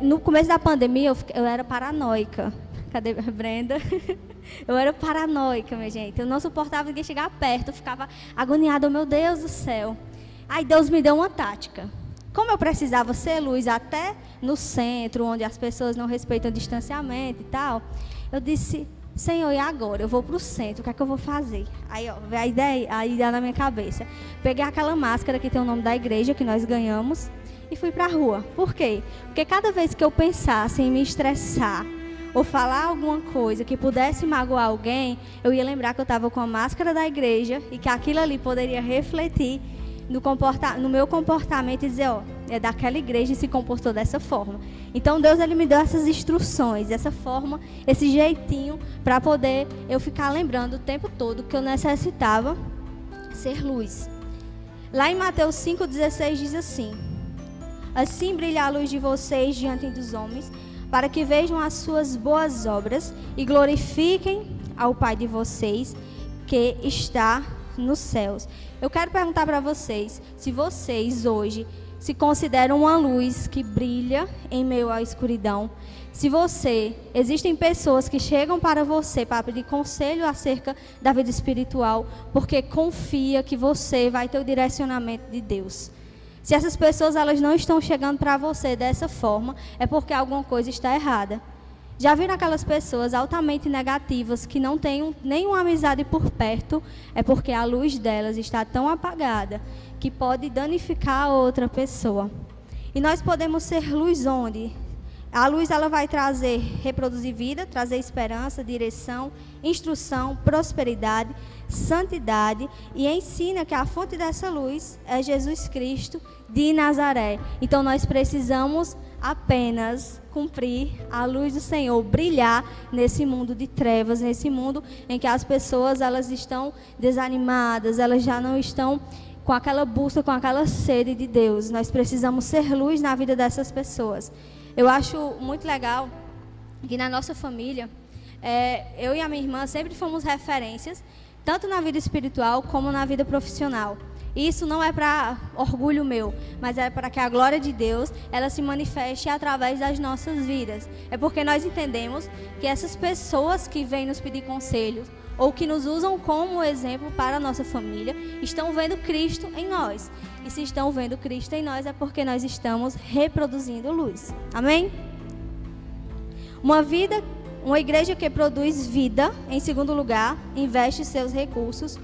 no começo da pandemia eu, eu era paranoica. Cadê Brenda? Eu era paranoica, minha gente. Eu não suportava ninguém chegar perto. Eu ficava agoniada, oh, meu Deus do céu. Aí Deus me deu uma tática. Como eu precisava ser luz até no centro, onde as pessoas não respeitam o distanciamento e tal, eu disse, Senhor, e agora? Eu vou para o centro, o que é que eu vou fazer? Aí, ó, a ideia, a ideia na minha cabeça. Peguei aquela máscara que tem o nome da igreja que nós ganhamos e fui para a rua. Por quê? Porque cada vez que eu pensasse em me estressar ou falar alguma coisa que pudesse magoar alguém, eu ia lembrar que eu estava com a máscara da igreja e que aquilo ali poderia refletir no, comporta no meu comportamento e dizer, ó, é daquela igreja e se comportou dessa forma. Então Deus ele me deu essas instruções, essa forma, esse jeitinho para poder eu ficar lembrando o tempo todo que eu necessitava ser luz. Lá em Mateus 5:16 diz assim: Assim brilha a luz de vocês diante dos homens, para que vejam as suas boas obras e glorifiquem ao Pai de vocês que está nos céus. Eu quero perguntar para vocês se vocês hoje se consideram uma luz que brilha em meio à escuridão. Se você, existem pessoas que chegam para você para pedir conselho acerca da vida espiritual, porque confia que você vai ter o direcionamento de Deus. Se essas pessoas elas não estão chegando para você dessa forma, é porque alguma coisa está errada. Já viram aquelas pessoas altamente negativas que não têm nenhuma amizade por perto? É porque a luz delas está tão apagada que pode danificar a outra pessoa. E nós podemos ser luz onde? A luz ela vai trazer, reproduzir vida, trazer esperança, direção, instrução, prosperidade, santidade e ensina que a fonte dessa luz é Jesus Cristo de Nazaré. Então nós precisamos apenas cumprir a luz do Senhor, brilhar nesse mundo de trevas, nesse mundo em que as pessoas elas estão desanimadas, elas já não estão com aquela busca, com aquela sede de Deus. Nós precisamos ser luz na vida dessas pessoas. Eu acho muito legal que na nossa família, é, eu e a minha irmã sempre fomos referências, tanto na vida espiritual como na vida profissional. Isso não é para orgulho meu, mas é para que a glória de Deus ela se manifeste através das nossas vidas. É porque nós entendemos que essas pessoas que vêm nos pedir conselhos ou que nos usam como exemplo para a nossa família estão vendo Cristo em nós. E se estão vendo Cristo em nós é porque nós estamos reproduzindo luz. Amém? Uma vida, uma igreja que produz vida, em segundo lugar, investe seus recursos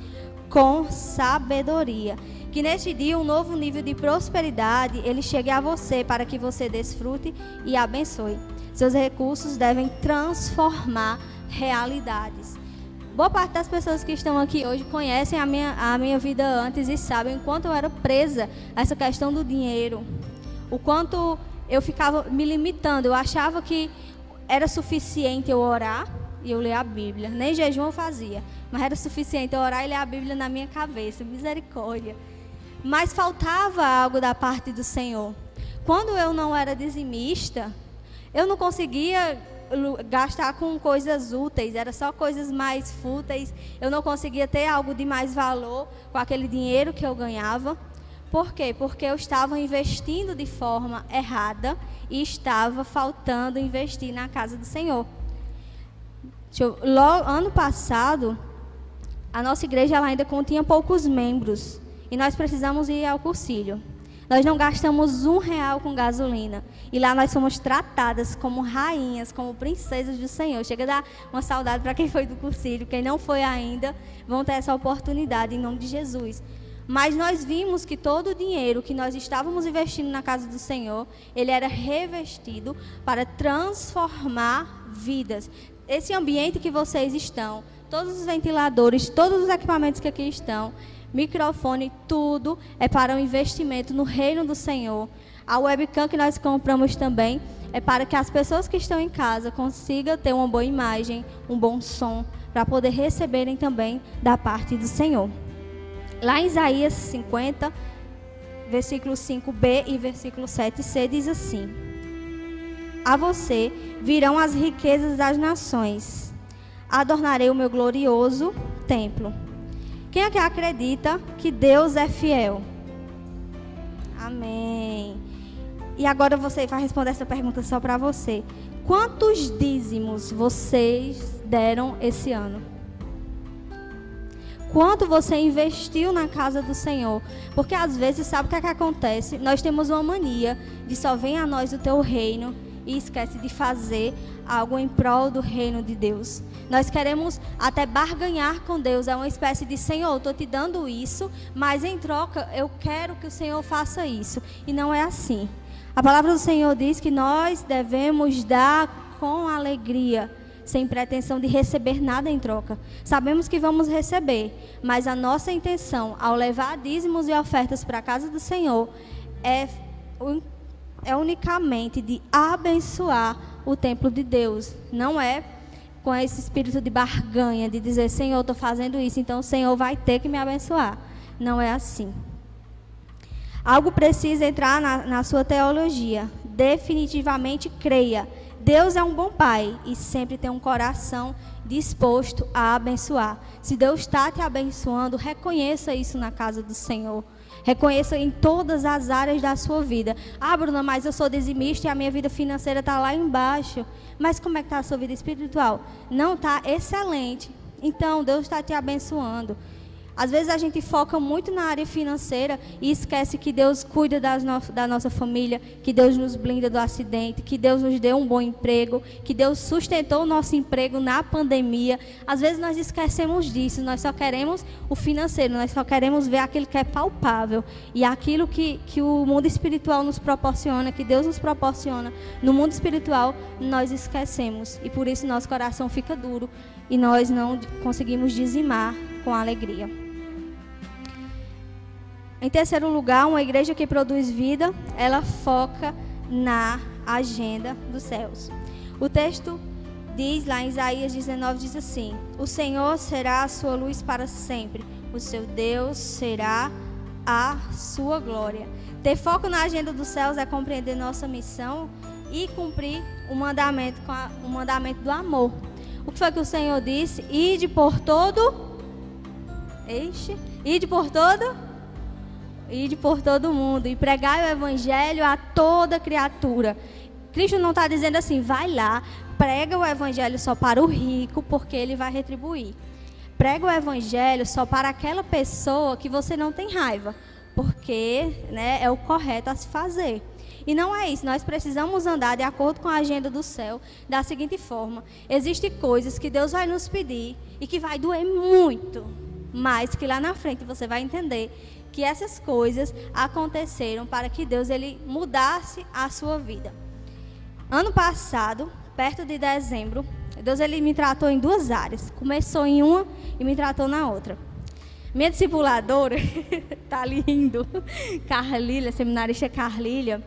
com sabedoria. Que neste dia um novo nível de prosperidade ele chegue a você para que você desfrute e abençoe. Seus recursos devem transformar realidades. Boa parte das pessoas que estão aqui hoje conhecem a minha, a minha vida antes e sabem o quanto eu era presa a essa questão do dinheiro. O quanto eu ficava me limitando. Eu achava que era suficiente eu orar e eu ler a Bíblia. Nem jejum eu fazia mas era suficiente orar e ler a Bíblia na minha cabeça, misericórdia. Mas faltava algo da parte do Senhor. Quando eu não era dizimista, eu não conseguia gastar com coisas úteis, era só coisas mais fúteis. Eu não conseguia ter algo de mais valor com aquele dinheiro que eu ganhava. Por quê? Porque eu estava investindo de forma errada e estava faltando investir na casa do Senhor. Eu, ano passado, a nossa igreja ainda continha poucos membros e nós precisamos ir ao cursilho. Nós não gastamos um real com gasolina. E lá nós somos tratadas como rainhas, como princesas do Senhor. Chega a dar uma saudade para quem foi do cursilho. Quem não foi ainda, vão ter essa oportunidade em nome de Jesus. Mas nós vimos que todo o dinheiro que nós estávamos investindo na casa do Senhor, ele era revestido para transformar vidas. Esse ambiente que vocês estão, todos os ventiladores, todos os equipamentos que aqui estão, microfone, tudo é para um investimento no reino do Senhor. A webcam que nós compramos também é para que as pessoas que estão em casa consigam ter uma boa imagem, um bom som, para poder receberem também da parte do Senhor. Lá em Isaías 50, versículo 5b e versículo 7c diz assim: A você virão as riquezas das nações adornarei o meu glorioso templo. Quem é que acredita que Deus é fiel? Amém. E agora você vai responder essa pergunta só para você. Quantos dízimos vocês deram esse ano? Quanto você investiu na casa do Senhor? Porque às vezes, sabe o que, é que acontece? Nós temos uma mania de só vem a nós o teu reino e esquece de fazer algo em prol do reino de Deus. Nós queremos até barganhar com Deus, é uma espécie de Senhor, estou te dando isso, mas em troca eu quero que o Senhor faça isso. E não é assim. A palavra do Senhor diz que nós devemos dar com alegria, sem pretensão de receber nada em troca. Sabemos que vamos receber, mas a nossa intenção ao levar dízimos e ofertas para a casa do Senhor é, é unicamente de abençoar o templo de Deus. Não é com esse espírito de barganha, de dizer, Senhor, estou fazendo isso, então o Senhor vai ter que me abençoar. Não é assim. Algo precisa entrar na, na sua teologia. Definitivamente creia. Deus é um bom pai e sempre tem um coração disposto a abençoar. Se Deus está te abençoando, reconheça isso na casa do Senhor. Reconheça em todas as áreas da sua vida. Ah, Bruna, mas eu sou dizimista e a minha vida financeira está lá embaixo. Mas como é que está a sua vida espiritual? Não está excelente. Então, Deus está te abençoando. Às vezes a gente foca muito na área financeira e esquece que Deus cuida no da nossa família, que Deus nos blinda do acidente, que Deus nos deu um bom emprego, que Deus sustentou o nosso emprego na pandemia. Às vezes nós esquecemos disso, nós só queremos o financeiro, nós só queremos ver aquilo que é palpável. E aquilo que, que o mundo espiritual nos proporciona, que Deus nos proporciona no mundo espiritual, nós esquecemos. E por isso nosso coração fica duro e nós não conseguimos dizimar com alegria. Em terceiro lugar, uma igreja que produz vida, ela foca na agenda dos céus. O texto diz lá em Isaías 19 diz assim: O Senhor será a sua luz para sempre, o seu Deus será a sua glória. Ter foco na agenda dos céus é compreender nossa missão e cumprir o mandamento, o mandamento do amor. O que foi que o Senhor disse? Ide por todo. Eixe, ide por todo Ide por todo mundo e pregai o evangelho a toda criatura. Cristo não está dizendo assim, vai lá, prega o evangelho só para o rico, porque ele vai retribuir. Prega o evangelho só para aquela pessoa que você não tem raiva, porque né, é o correto a se fazer. E não é isso, nós precisamos andar de acordo com a agenda do céu da seguinte forma: existem coisas que Deus vai nos pedir e que vai doer muito, mas que lá na frente você vai entender que essas coisas aconteceram para que Deus ele mudasse a sua vida. Ano passado, perto de dezembro, Deus ele me tratou em duas áreas. Começou em uma e me tratou na outra. Minha discipuladora, tá ali rindo, Carlília, seminarista Carlília,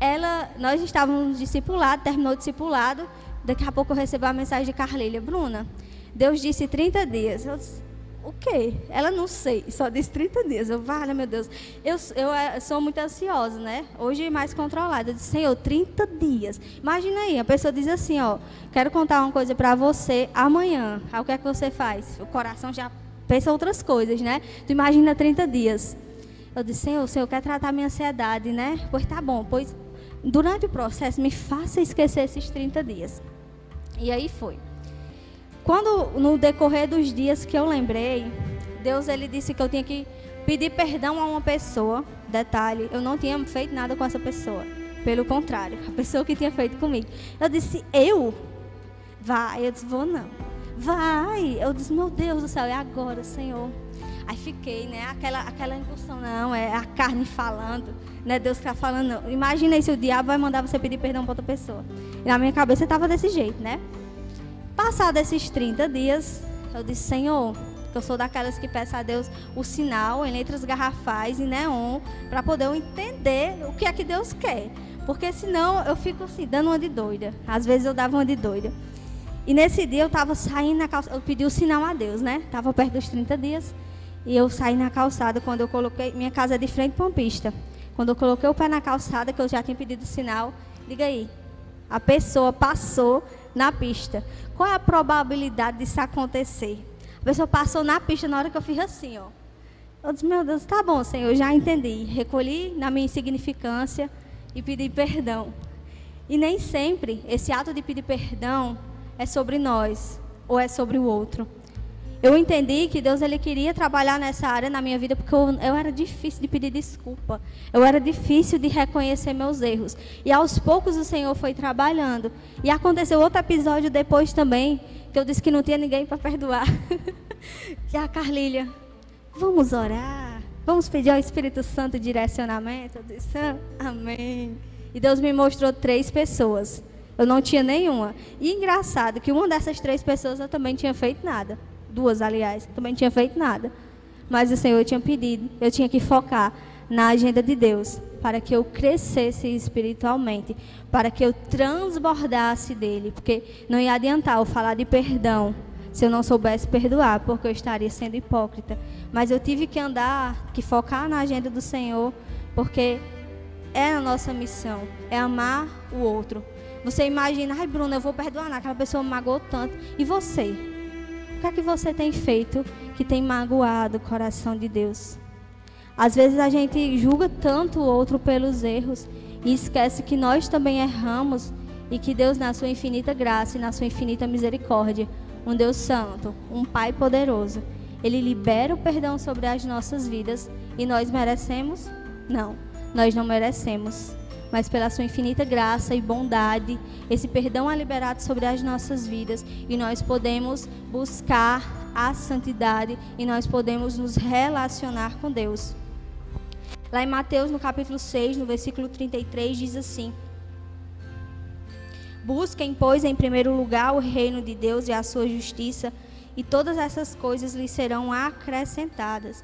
ela, nós estávamos discipulados, terminou o discipulado, daqui a pouco eu recebo a mensagem de Carlília, Bruna, Deus disse 30 dias. Eu disse, o quê? Ela não sei, só disse 30 dias. Eu, vale, meu Deus. Eu, eu, eu sou muito ansiosa, né? Hoje mais controlada. Eu disse, Senhor, 30 dias. Imagina aí, a pessoa diz assim, ó, quero contar uma coisa para você amanhã. Aí o que é que você faz? O coração já pensa outras coisas, né? Tu imagina 30 dias. Eu disse, Senhor, o Senhor quer tratar minha ansiedade, né? Pois tá bom, pois durante o processo me faça esquecer esses 30 dias. E aí foi. Quando no decorrer dos dias que eu lembrei, Deus ele disse que eu tinha que pedir perdão a uma pessoa. Detalhe, eu não tinha feito nada com essa pessoa. Pelo contrário, a pessoa que tinha feito comigo. Eu disse, eu? Vai. Eu disse, vou não. Vai. Eu disse, meu Deus do céu, é agora, Senhor. Aí fiquei, né? Aquela, aquela impulsão, não, é a carne falando, né? Deus está falando, não. Imagina se o diabo vai mandar você pedir perdão para outra pessoa. E na minha cabeça estava desse jeito, né? Passados esses 30 dias, eu disse, Senhor, eu sou daquelas que peço a Deus o sinal em letras garrafais e neon, para poder eu entender o que é que Deus quer. Porque senão eu fico assim, dando uma de doida. Às vezes eu dava uma de doida. E nesse dia eu estava saindo na calçada, eu pedi o sinal a Deus, né? Estava perto dos 30 dias. E eu saí na calçada quando eu coloquei. Minha casa é de frente para uma pista. Quando eu coloquei o pé na calçada, que eu já tinha pedido o sinal, diga aí. A pessoa passou na pista. Qual é a probabilidade disso acontecer? A pessoa passou na pista na hora que eu fiz assim, ó. Eu disse, meu Deus, tá bom, Senhor, já entendi. Recolhi na minha insignificância e pedir perdão. E nem sempre esse ato de pedir perdão é sobre nós ou é sobre o outro. Eu entendi que Deus ele queria trabalhar nessa área na minha vida porque eu, eu, era difícil de pedir desculpa. Eu era difícil de reconhecer meus erros. E aos poucos o Senhor foi trabalhando. E aconteceu outro episódio depois também, que eu disse que não tinha ninguém para perdoar. e a Carlília, vamos orar. Vamos pedir ao Espírito Santo direcionamento. Eu disse, amém. E Deus me mostrou três pessoas. Eu não tinha nenhuma. E engraçado que uma dessas três pessoas eu também tinha feito nada duas, aliás, também não tinha feito nada. Mas o Senhor tinha pedido, eu tinha que focar na agenda de Deus, para que eu crescesse espiritualmente, para que eu transbordasse dele, porque não ia adiantar eu falar de perdão se eu não soubesse perdoar, porque eu estaria sendo hipócrita. Mas eu tive que andar, que focar na agenda do Senhor, porque é a nossa missão, é amar o outro. Você imagina, ai Bruno, eu vou perdoar, aquela pessoa me magoou tanto. E você? Que é que você tem feito que tem magoado o coração de Deus? Às vezes a gente julga tanto o outro pelos erros e esquece que nós também erramos e que Deus, na sua infinita graça e na sua infinita misericórdia, um Deus santo, um Pai poderoso, ele libera o perdão sobre as nossas vidas e nós merecemos? Não, nós não merecemos mas pela sua infinita graça e bondade, esse perdão é liberado sobre as nossas vidas e nós podemos buscar a santidade e nós podemos nos relacionar com Deus. Lá em Mateus, no capítulo 6, no versículo 33, diz assim: Busquem, pois, em primeiro lugar o reino de Deus e a sua justiça, e todas essas coisas lhe serão acrescentadas.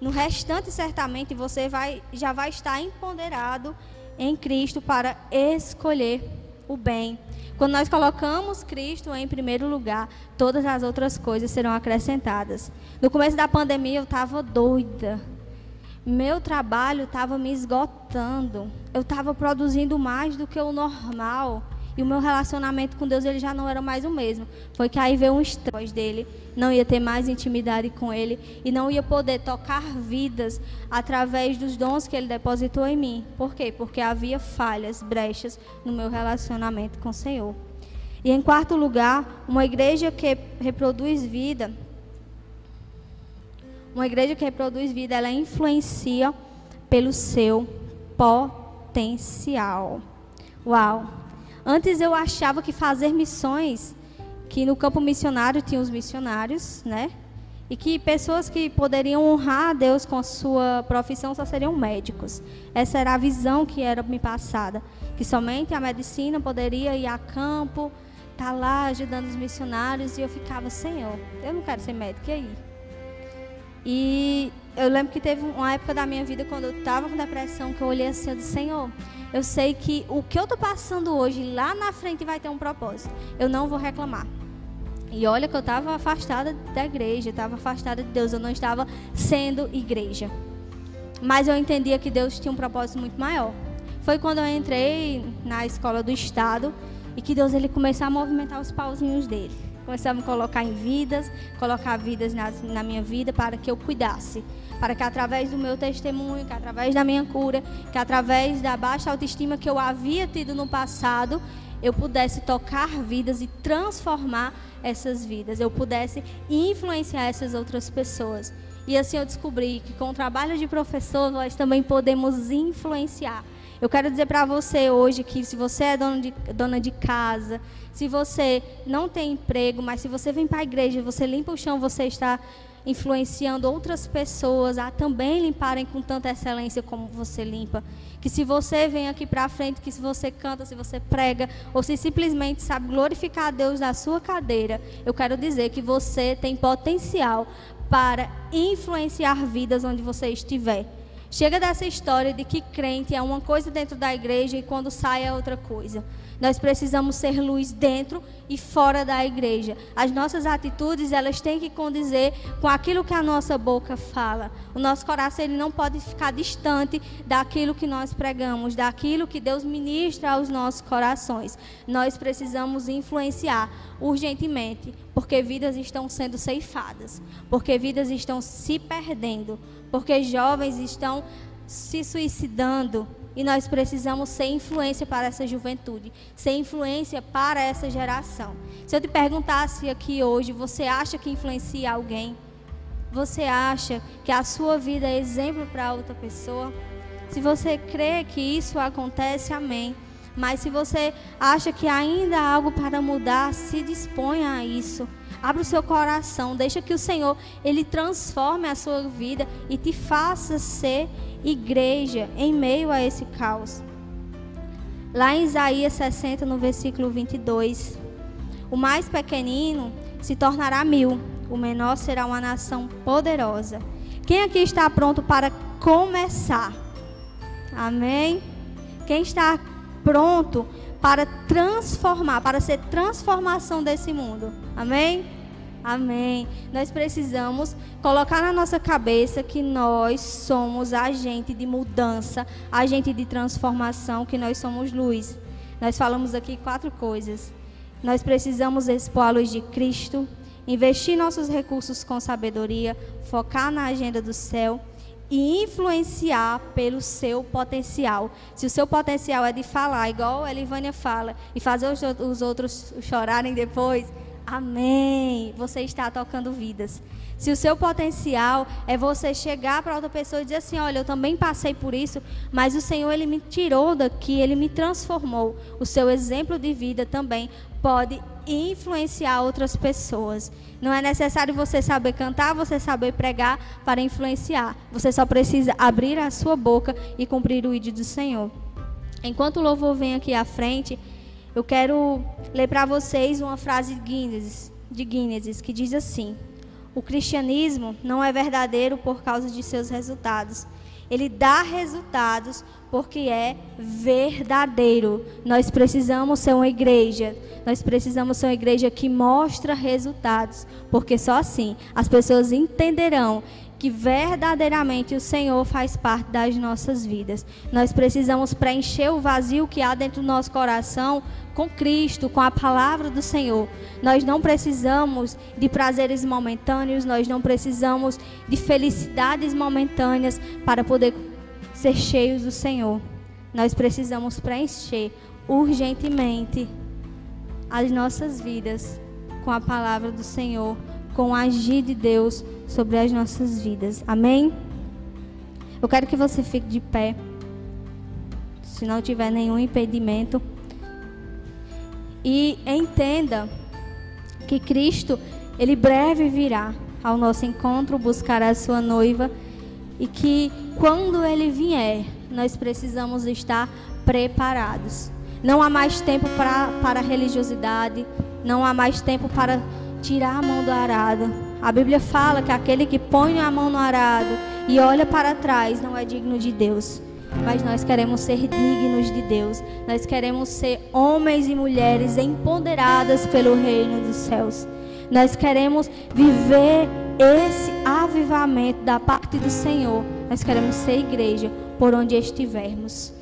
No restante, certamente, você vai, já vai estar empoderado em Cristo para escolher o bem. Quando nós colocamos Cristo em primeiro lugar, todas as outras coisas serão acrescentadas. No começo da pandemia eu estava doida. Meu trabalho estava me esgotando. Eu estava produzindo mais do que o normal. E o meu relacionamento com Deus ele já não era mais o mesmo. Foi que aí veio um estresse dele, não ia ter mais intimidade com ele e não ia poder tocar vidas através dos dons que ele depositou em mim. Por quê? Porque havia falhas, brechas no meu relacionamento com o Senhor. E em quarto lugar, uma igreja que reproduz vida, uma igreja que reproduz vida, ela influencia pelo seu potencial. Uau! Antes eu achava que fazer missões, que no campo missionário tinha os missionários, né? E que pessoas que poderiam honrar a Deus com a sua profissão só seriam médicos. Essa era a visão que era me passada. Que somente a medicina poderia ir a campo, estar tá lá ajudando os missionários. E eu ficava, Senhor, eu não quero ser médico, e aí? E eu lembro que teve uma época da minha vida, quando eu estava com depressão, que eu olhei assim, eu disse, Senhor, eu sei que o que eu estou passando hoje, lá na frente vai ter um propósito. Eu não vou reclamar. E olha que eu estava afastada da igreja, estava afastada de Deus, eu não estava sendo igreja. Mas eu entendia que Deus tinha um propósito muito maior. Foi quando eu entrei na escola do estado e que Deus ele começou a movimentar os pauzinhos dele. Começou a me colocar em vidas, colocar vidas na, na minha vida para que eu cuidasse para que através do meu testemunho, que através da minha cura, que através da baixa autoestima que eu havia tido no passado, eu pudesse tocar vidas e transformar essas vidas, eu pudesse influenciar essas outras pessoas. E assim eu descobri que com o trabalho de professor nós também podemos influenciar. Eu quero dizer para você hoje que se você é dona de, dona de casa, se você não tem emprego, mas se você vem para a igreja, você limpa o chão, você está influenciando outras pessoas a também limparem com tanta excelência como você limpa. Que se você vem aqui para frente, que se você canta, se você prega, ou se simplesmente sabe glorificar a Deus na sua cadeira, eu quero dizer que você tem potencial para influenciar vidas onde você estiver. Chega dessa história de que crente é uma coisa dentro da igreja e quando sai é outra coisa. Nós precisamos ser luz dentro e fora da igreja. As nossas atitudes, elas têm que condizer com aquilo que a nossa boca fala. O nosso coração ele não pode ficar distante daquilo que nós pregamos, daquilo que Deus ministra aos nossos corações. Nós precisamos influenciar urgentemente, porque vidas estão sendo ceifadas, porque vidas estão se perdendo, porque jovens estão se suicidando E nós precisamos ser influência para essa juventude, ser influência para essa geração. Se eu te perguntasse aqui hoje, você acha que influencia alguém? Você acha que a sua vida é exemplo para outra pessoa? Se você crê que isso acontece, amém. Mas se você acha que ainda há algo para mudar, se disponha a isso. Abra o seu coração, deixa que o Senhor ele transforme a sua vida e te faça ser igreja em meio a esse caos. Lá em Isaías 60, no versículo 22, o mais pequenino se tornará mil, o menor será uma nação poderosa. Quem aqui está pronto para começar? Amém? Quem está pronto para transformar, para ser transformação desse mundo? Amém? Amém. Nós precisamos colocar na nossa cabeça que nós somos agente de mudança, agente de transformação, que nós somos luz. Nós falamos aqui quatro coisas. Nós precisamos expor a luz de Cristo, investir nossos recursos com sabedoria, focar na agenda do céu e influenciar pelo seu potencial. Se o seu potencial é de falar, igual a Elivânia fala, e fazer os outros chorarem depois, Amém. Você está tocando vidas. Se o seu potencial é você chegar para outra pessoa e dizer assim: Olha, eu também passei por isso, mas o Senhor, Ele me tirou daqui, Ele me transformou. O seu exemplo de vida também pode influenciar outras pessoas. Não é necessário você saber cantar, você saber pregar para influenciar. Você só precisa abrir a sua boca e cumprir o ídolo do Senhor. Enquanto o louvor vem aqui à frente. Eu quero ler para vocês uma frase de Guinness, de Guinness que diz assim: O cristianismo não é verdadeiro por causa de seus resultados. Ele dá resultados porque é verdadeiro. Nós precisamos ser uma igreja. Nós precisamos ser uma igreja que mostra resultados, porque só assim as pessoas entenderão que verdadeiramente o Senhor faz parte das nossas vidas. Nós precisamos preencher o vazio que há dentro do nosso coração com Cristo, com a palavra do Senhor. Nós não precisamos de prazeres momentâneos, nós não precisamos de felicidades momentâneas para poder ser cheios do Senhor. Nós precisamos preencher urgentemente as nossas vidas com a palavra do Senhor, com o agir de Deus sobre as nossas vidas. Amém? Eu quero que você fique de pé. Se não tiver nenhum impedimento. E entenda que Cristo, ele breve virá ao nosso encontro buscar a sua noiva e que quando ele vier, nós precisamos estar preparados. Não há mais tempo para, para religiosidade, não há mais tempo para tirar a mão do arado. A Bíblia fala que aquele que põe a mão no arado e olha para trás não é digno de Deus. Mas nós queremos ser dignos de Deus. Nós queremos ser homens e mulheres empoderadas pelo reino dos céus. Nós queremos viver esse avivamento da parte do Senhor. Nós queremos ser igreja por onde estivermos.